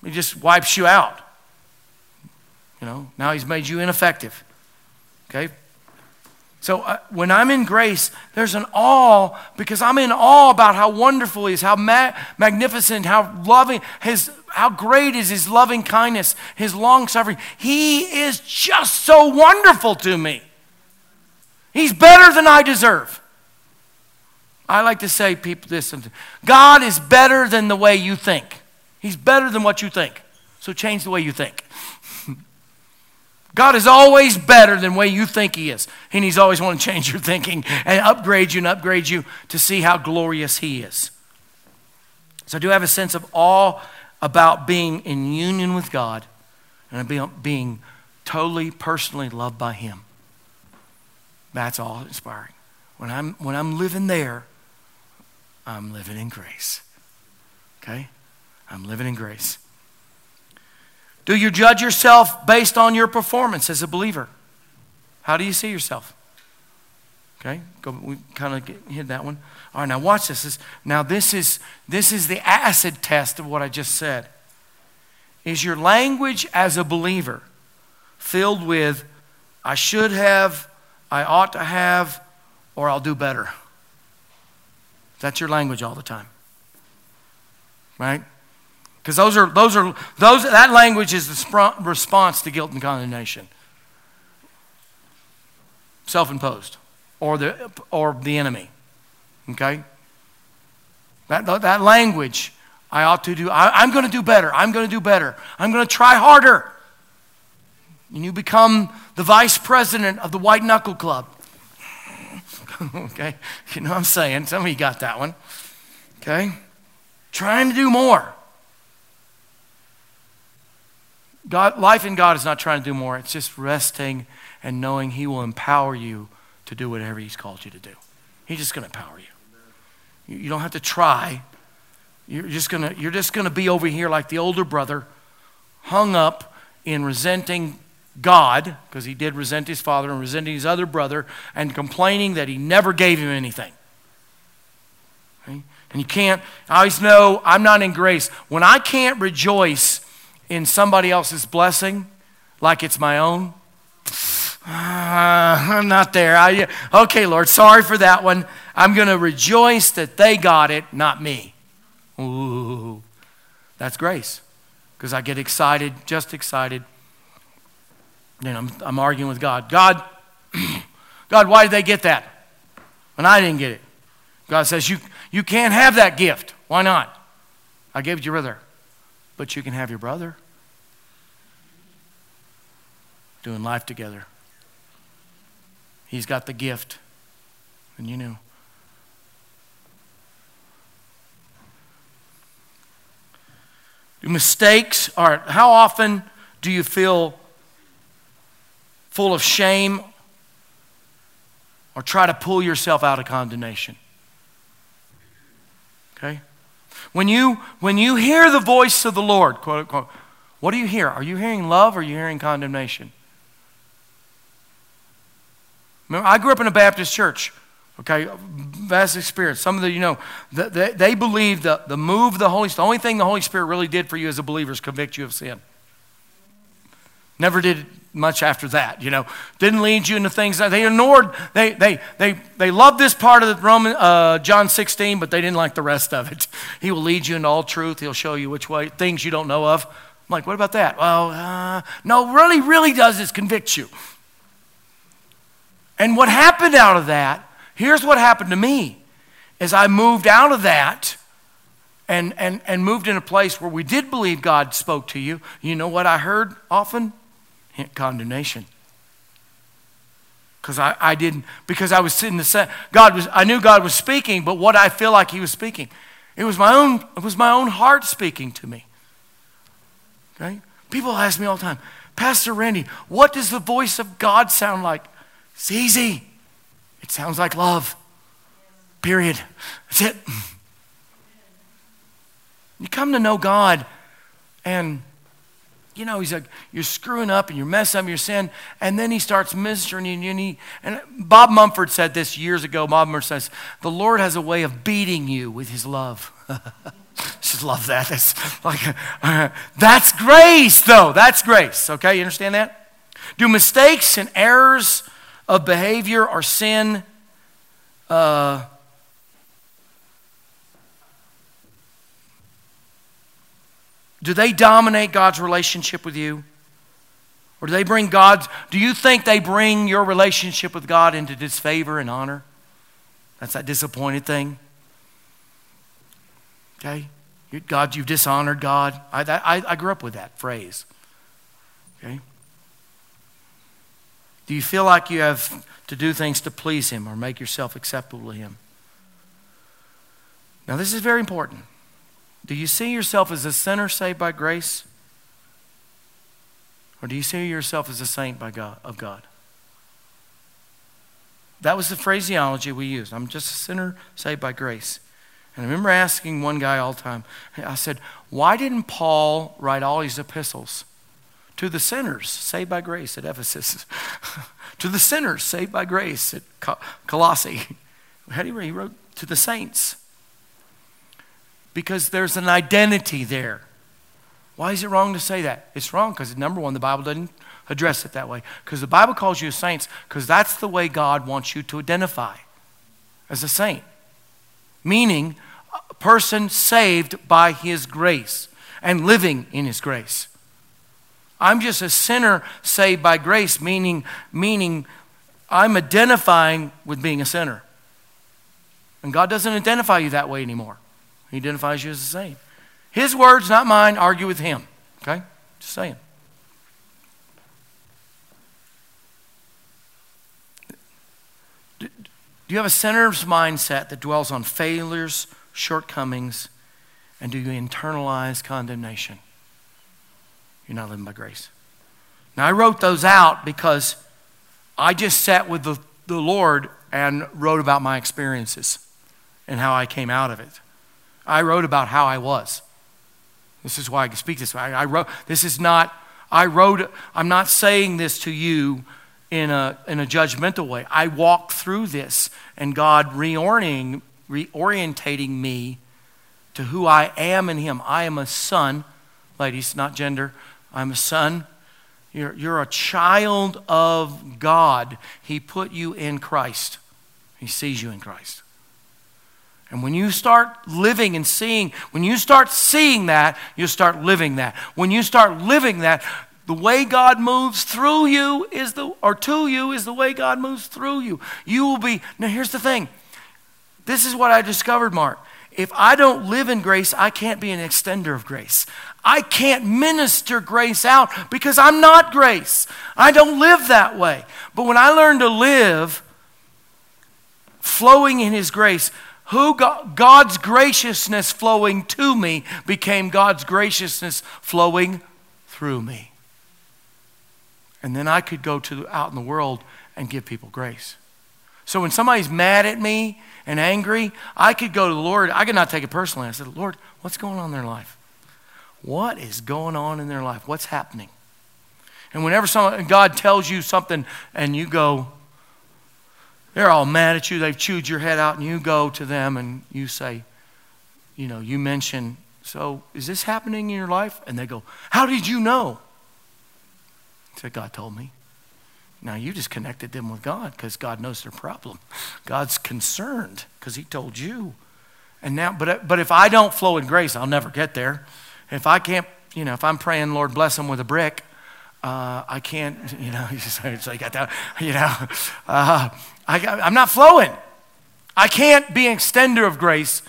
He just wipes you out. You know, now he's made you ineffective. Okay? So uh, when I'm in grace, there's an awe because I'm in awe about how wonderful he is, how ma- magnificent, how loving, his, how great is his loving kindness, his long suffering. He is just so wonderful to me. He's better than I deserve. I like to say people this God is better than the way you think. He's better than what you think. So change the way you think. God is always better than the way you think He is. And He's always want to change your thinking and upgrade you and upgrade you to see how glorious He is. So I do have a sense of awe about being in union with God and being totally personally loved by Him. That's all inspiring. When I'm, when I'm living there, I'm living in grace. Okay? I'm living in grace. Do you judge yourself based on your performance as a believer? How do you see yourself? Okay, Go, we kind of hit that one. All right, now watch this. this. Now this is this is the acid test of what I just said. Is your language as a believer filled with "I should have," "I ought to have," or "I'll do better"? That's your language all the time, right? Because those are, those are, those, that language is the response to guilt and condemnation. Self imposed or the, or the enemy. Okay? That, that language, I ought to do, I, I'm going to do better. I'm going to do better. I'm going to try harder. And you become the vice president of the White Knuckle Club. okay? You know what I'm saying? Some of you got that one. Okay? Trying to do more. God, life in God is not trying to do more, it's just resting and knowing He will empower you to do whatever He's called you to do. He's just going to empower you. You don't have to try. You're just going to, you're just going to be over here like the older brother, hung up in resenting God, because he did resent his father and resenting his other brother, and complaining that he never gave him anything. Okay? And you can't, I always know I'm not in grace. When I can't rejoice in somebody else's blessing like it's my own? Uh, I'm not there. I, okay, Lord, sorry for that one. I'm going to rejoice that they got it, not me. Ooh, that's grace. Because I get excited, just excited. And I'm, I'm arguing with God. God, God, why did they get that? And I didn't get it. God says, you, you can't have that gift. Why not? I gave it to your brother but you can have your brother doing life together. He's got the gift, and you know. Mistakes, are how often do you feel full of shame or try to pull yourself out of condemnation? Okay? When you, when you hear the voice of the Lord, quote unquote, what do you hear? Are you hearing love or are you hearing condemnation? Remember, I grew up in a Baptist church. Okay, vast experience. Some of the, you know, they, they believe that the move of the Holy Spirit, the only thing the Holy Spirit really did for you as a believer is convict you of sin. Never did much after that, you know. Didn't lead you into things that they ignored. They, they, they, they loved this part of the Roman, uh, John 16, but they didn't like the rest of it. He will lead you into all truth. He'll show you which way, things you don't know of. I'm like, what about that? Well, uh, no, really, really does is convict you. And what happened out of that, here's what happened to me, is I moved out of that and, and, and moved in a place where we did believe God spoke to you, you know what I heard often? Condemnation. Because I, I didn't, because I was sitting the same. God was, I knew God was speaking, but what I feel like He was speaking, it was my own, it was my own heart speaking to me. Okay? People ask me all the time, Pastor Randy, what does the voice of God sound like? It's easy. It sounds like love. Period. That's it. You come to know God, and you know, he's like, you're screwing up and you're messing up your sin. And then he starts ministering. And, he, and Bob Mumford said this years ago. Bob Mumford says, the Lord has a way of beating you with his love. Just love that. That's like, that's grace, though. That's grace. Okay, you understand that? Do mistakes and errors of behavior or sin uh, Do they dominate God's relationship with you? Or do they bring God's, do you think they bring your relationship with God into disfavor and honor? That's that disappointed thing. Okay? God, you've dishonored God. I, I, I grew up with that phrase. Okay? Do you feel like you have to do things to please Him or make yourself acceptable to Him? Now, this is very important. Do you see yourself as a sinner saved by grace? Or do you see yourself as a saint by God, of God? That was the phraseology we used. I'm just a sinner saved by grace. And I remember asking one guy all the time, I said, Why didn't Paul write all these epistles? To the sinners saved by grace at Ephesus, to the sinners saved by grace at Colossae. How do you write? He wrote to the saints because there's an identity there. Why is it wrong to say that? It's wrong because, number one, the Bible doesn't address it that way. Because the Bible calls you a saints because that's the way God wants you to identify as a saint. Meaning, a person saved by His grace and living in His grace. I'm just a sinner saved by grace, meaning, meaning I'm identifying with being a sinner. And God doesn't identify you that way anymore. He identifies you as the same. His words, not mine, argue with him. Okay? Just saying. Do you have a sinner's mindset that dwells on failures, shortcomings, and do you internalize condemnation? You're not living by grace. Now, I wrote those out because I just sat with the, the Lord and wrote about my experiences and how I came out of it. I wrote about how I was. This is why I can speak this way. I, I wrote, this is not, I wrote, I'm not saying this to you in a, in a judgmental way. I walked through this and God reorienting, reorientating me to who I am in Him. I am a son, ladies, not gender. I'm a son. You're, you're a child of God. He put you in Christ, He sees you in Christ. And when you start living and seeing, when you start seeing that, you start living that. When you start living that, the way God moves through you is the, or to you is the way God moves through you. You will be, now here's the thing. This is what I discovered, Mark. If I don't live in grace, I can't be an extender of grace. I can't minister grace out because I'm not grace. I don't live that way. But when I learn to live flowing in His grace, who God's graciousness flowing to me became God's graciousness flowing through me. And then I could go to out in the world and give people grace. So when somebody's mad at me and angry, I could go to the Lord. I could not take it personally. I said, Lord, what's going on in their life? What is going on in their life? What's happening? And whenever someone, God tells you something and you go, they're all mad at you. They've chewed your head out, and you go to them and you say, you know, you mention, so is this happening in your life? And they go, how did you know? I said, God told me. Now you just connected them with God because God knows their problem. God's concerned because He told you. And now, but, but if I don't flow in grace, I'll never get there. If I can't, you know, if I'm praying, Lord, bless them with a brick, uh, I can't, you know, it's like, you know, uh, I, I'm not flowing. I can't be an extender of grace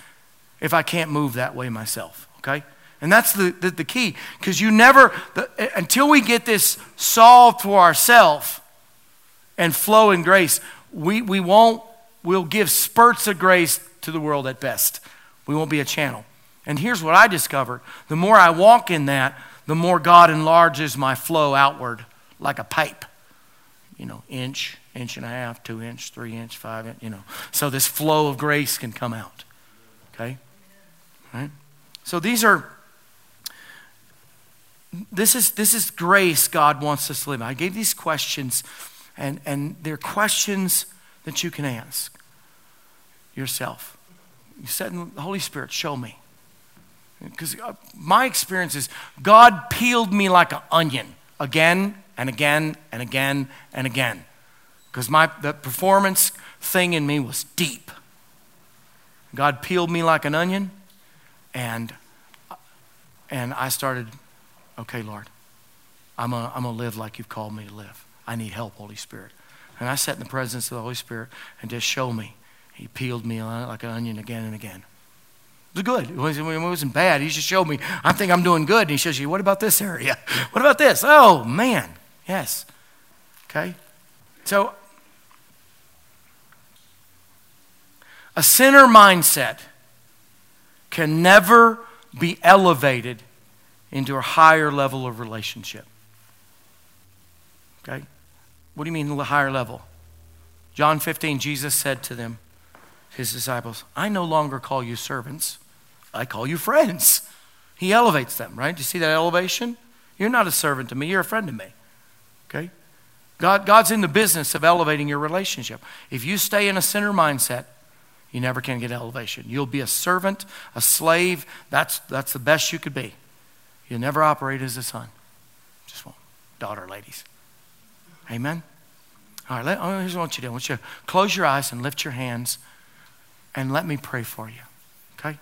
if I can't move that way myself, okay? And that's the, the, the key, because you never, the, until we get this solved for ourselves and flow in grace, we, we won't, we'll give spurts of grace to the world at best. We won't be a channel. And here's what I discovered the more I walk in that, the more God enlarges my flow outward like a pipe. You know, inch, inch and a half, two inch, three inch, five inch, you know. So this flow of grace can come out. Okay? Right? So these are this is this is grace God wants us to live. I gave these questions, and, and they're questions that you can ask yourself. You said, Holy Spirit, show me. Because uh, my experience is God peeled me like an onion again and again and again and again. Because my the performance thing in me was deep. God peeled me like an onion, and and I started, okay, Lord, I'm gonna, I'm gonna live like you've called me to live. I need help, Holy Spirit. And I sat in the presence of the Holy Spirit and just show me. He peeled me like an onion again and again. It was good. It wasn't, it wasn't bad. He just showed me, I think I'm doing good. And he shows you, what about this area? What about this? Oh, man. Yes. Okay? So, a sinner mindset can never be elevated into a higher level of relationship. Okay? What do you mean, higher level? John 15, Jesus said to them, his disciples, I no longer call you servants, I call you friends. He elevates them, right? Do you see that elevation? You're not a servant to me, you're a friend to me. Okay? God, God's in the business of elevating your relationship. If you stay in a sinner mindset, you never can get elevation. You'll be a servant, a slave. That's, that's the best you could be. You'll never operate as a son. Just one daughter, ladies. Amen? All right, let, oh, here's what you do. I want you to close your eyes and lift your hands and let me pray for you. Okay?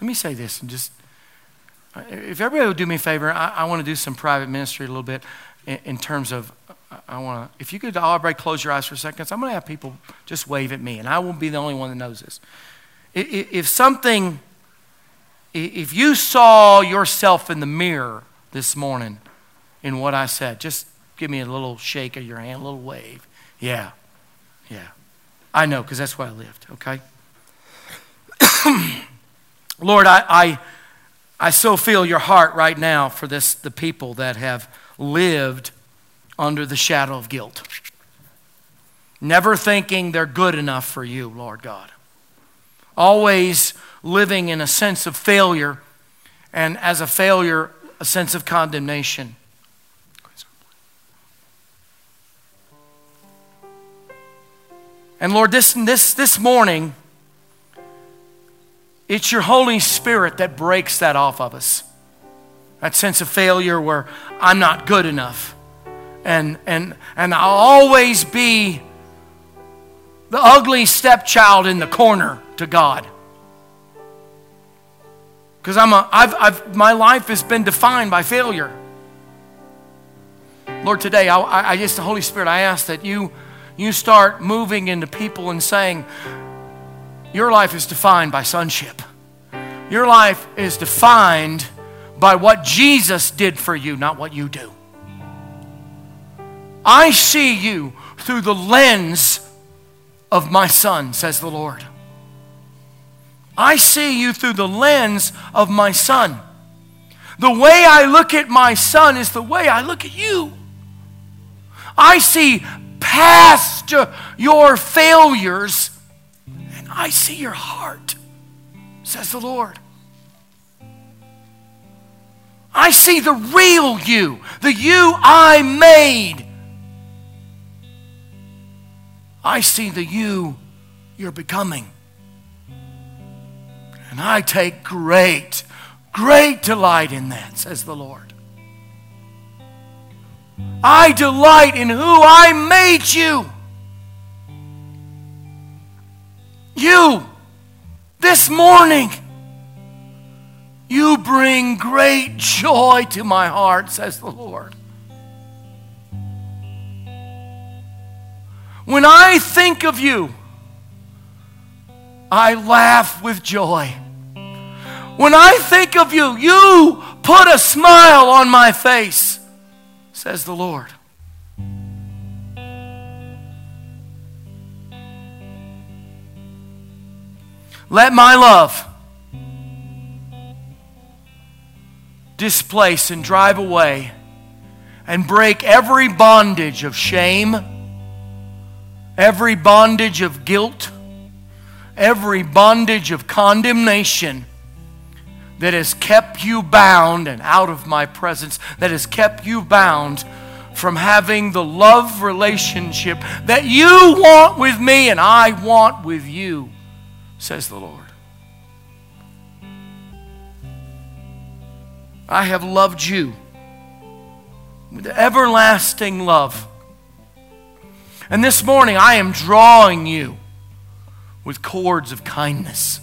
Let me say this and just, if everybody would do me a favor, I, I want to do some private ministry a little bit in, in terms of, I want to, if you could all close your eyes for a second, I'm going to have people just wave at me, and I won't be the only one that knows this. If, if something, if you saw yourself in the mirror this morning in what I said, just give me a little shake of your hand, a little wave. Yeah, yeah. I know, because that's where I lived, okay? Lord, I, I, I so feel your heart right now for this, the people that have lived under the shadow of guilt. Never thinking they're good enough for you, Lord God. Always living in a sense of failure, and as a failure, a sense of condemnation. And Lord, this, this, this morning, it's your Holy Spirit that breaks that off of us. That sense of failure where I'm not good enough. And, and, and I'll always be the ugly stepchild in the corner to God. Because I'm a, I've, I've, my life has been defined by failure. Lord, today, I, I just, the Holy Spirit, I ask that you you start moving into people and saying, Your life is defined by sonship. Your life is defined by what Jesus did for you, not what you do. I see you through the lens of my son, says the Lord. I see you through the lens of my son. The way I look at my son is the way I look at you. I see past your failures, I see your heart, says the Lord. I see the real you, the you I made. I see the you you're becoming. And I take great, great delight in that, says the Lord. I delight in who I made you. You, this morning, you bring great joy to my heart, says the Lord. When I think of you, I laugh with joy. When I think of you, you put a smile on my face, says the Lord. Let my love displace and drive away and break every bondage of shame, every bondage of guilt, every bondage of condemnation that has kept you bound and out of my presence, that has kept you bound from having the love relationship that you want with me and I want with you says the Lord. I have loved you with everlasting love. And this morning I am drawing you with cords of kindness.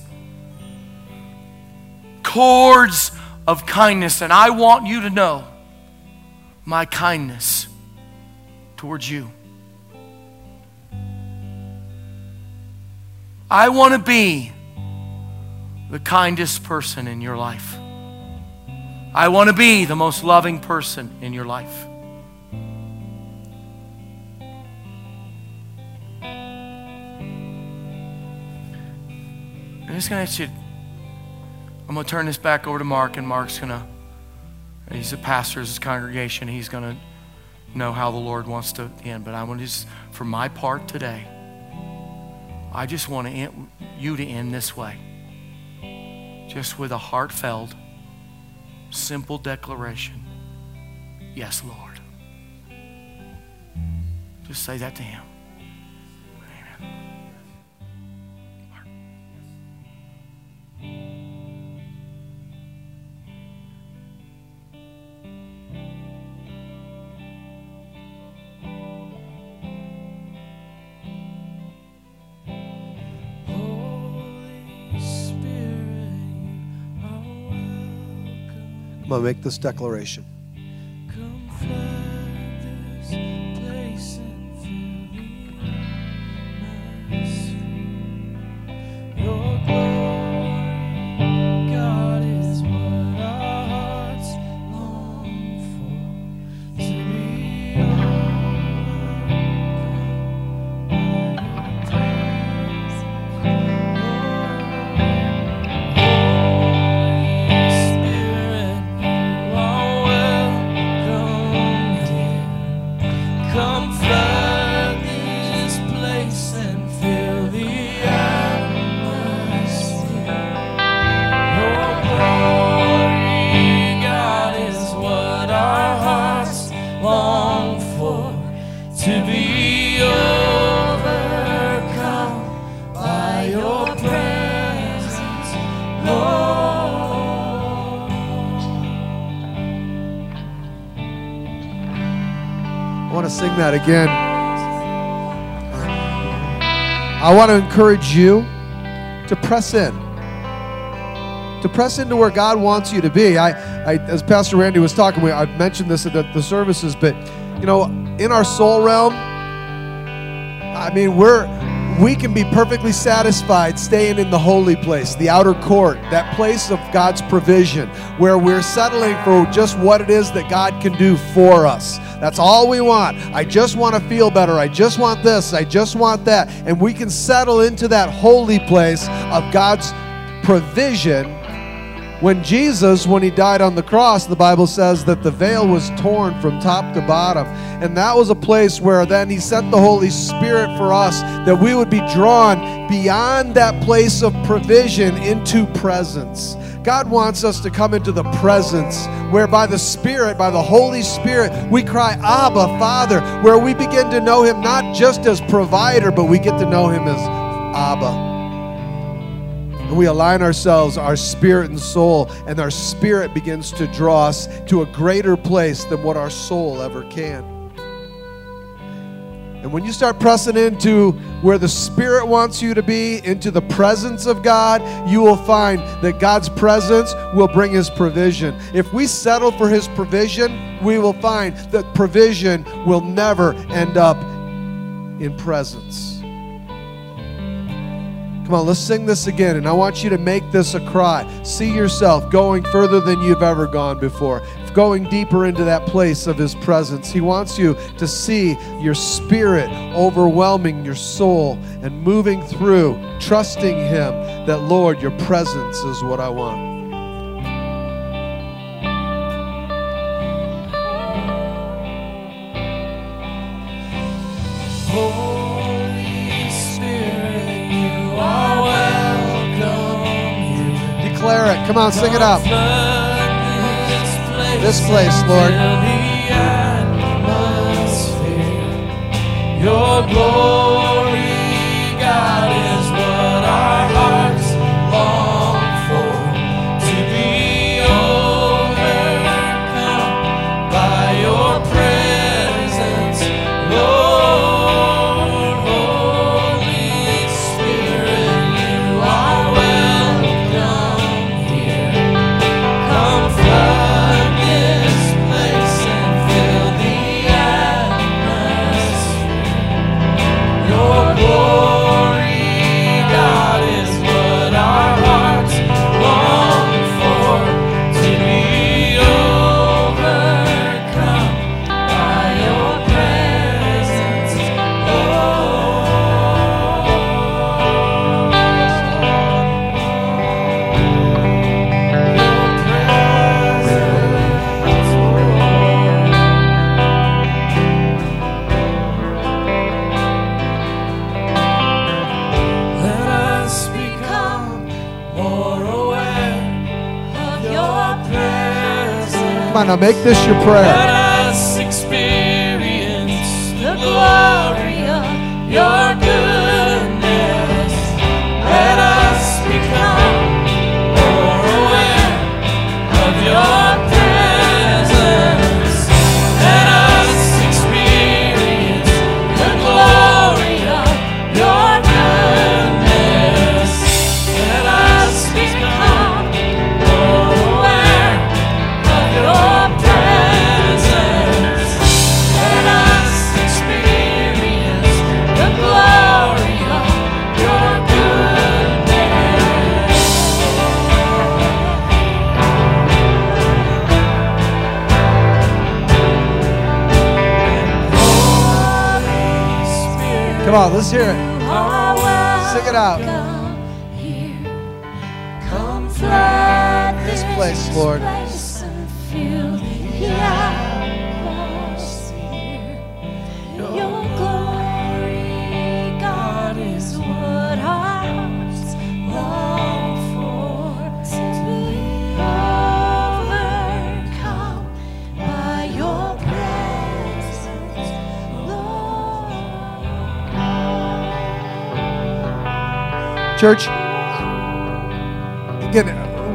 Cords of kindness. And I want you to know my kindness towards you. I want to be the kindest person in your life. I want to be the most loving person in your life. I'm just going to ask you, I'm going to turn this back over to Mark, and Mark's going to, he's a pastor of his congregation. He's going to know how the Lord wants to end. But I want to just, for my part today, I just want to end, you to end this way. Just with a heartfelt, simple declaration Yes, Lord. Just say that to Him. I'm going to make this declaration. That again. I want to encourage you to press in. To press into where God wants you to be. I, I as Pastor Randy was talking, we, I've mentioned this at the, the services, but you know, in our soul realm, I mean, we're we can be perfectly satisfied staying in the holy place, the outer court, that place of God's provision, where we're settling for just what it is that God can do for us. That's all we want. I just want to feel better. I just want this. I just want that. And we can settle into that holy place of God's provision when Jesus, when he died on the cross, the Bible says that the veil was torn from top to bottom. And that was a place where then he sent the Holy Spirit for us that we would be drawn beyond that place of provision into presence. God wants us to come into the presence where by the Spirit, by the Holy Spirit, we cry, Abba, Father, where we begin to know Him not just as provider, but we get to know Him as Abba. And we align ourselves, our spirit and soul, and our spirit begins to draw us to a greater place than what our soul ever can. And when you start pressing into where the Spirit wants you to be, into the presence of God, you will find that God's presence will bring His provision. If we settle for His provision, we will find that provision will never end up in presence. Come on, let's sing this again. And I want you to make this a cry. See yourself going further than you've ever gone before, going deeper into that place of His presence. He wants you to see your spirit overwhelming your soul and moving through, trusting Him that, Lord, your presence is what I want. Holy Declare it. Come on, sing it up. This place, Lord. Your glory, make this your prayer. Let's hear it. Sing it out. Come flood This place, Lord. Church, again,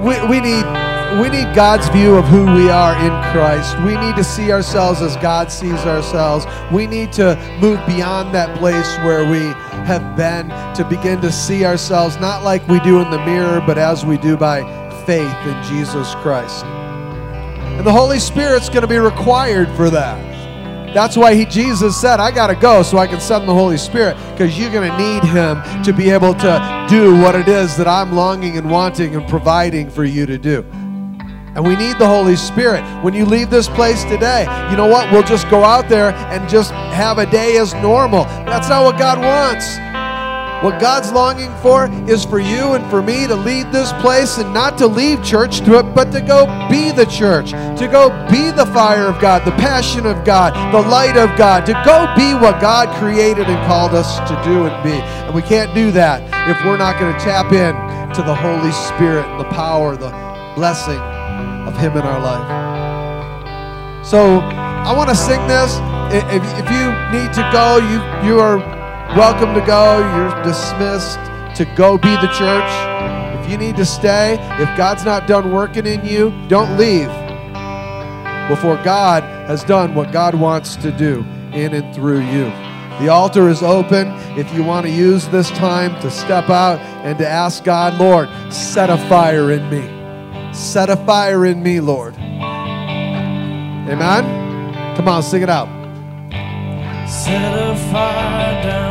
we, we need we need God's view of who we are in Christ. We need to see ourselves as God sees ourselves. We need to move beyond that place where we have been to begin to see ourselves not like we do in the mirror, but as we do by faith in Jesus Christ. And the Holy Spirit's going to be required for that. That's why he, Jesus said, I got to go so I can send the Holy Spirit because you're going to need him to be able to do what it is that I'm longing and wanting and providing for you to do. And we need the Holy Spirit. When you leave this place today, you know what? We'll just go out there and just have a day as normal. That's not what God wants. What God's longing for is for you and for me to leave this place and not to leave church, but to go be the church, to go be the fire of God, the passion of God, the light of God, to go be what God created and called us to do and be. And we can't do that if we're not going to tap in to the Holy Spirit and the power, the blessing of Him in our life. So I want to sing this. If, if you need to go, you, you are welcome to go. You're dismissed to go be the church. If you need to stay, if God's not done working in you, don't leave before God has done what God wants to do in and through you. The altar is open if you want to use this time to step out and to ask God, Lord, set a fire in me. Set a fire in me, Lord. Amen? Come on, sing it out. Set a fire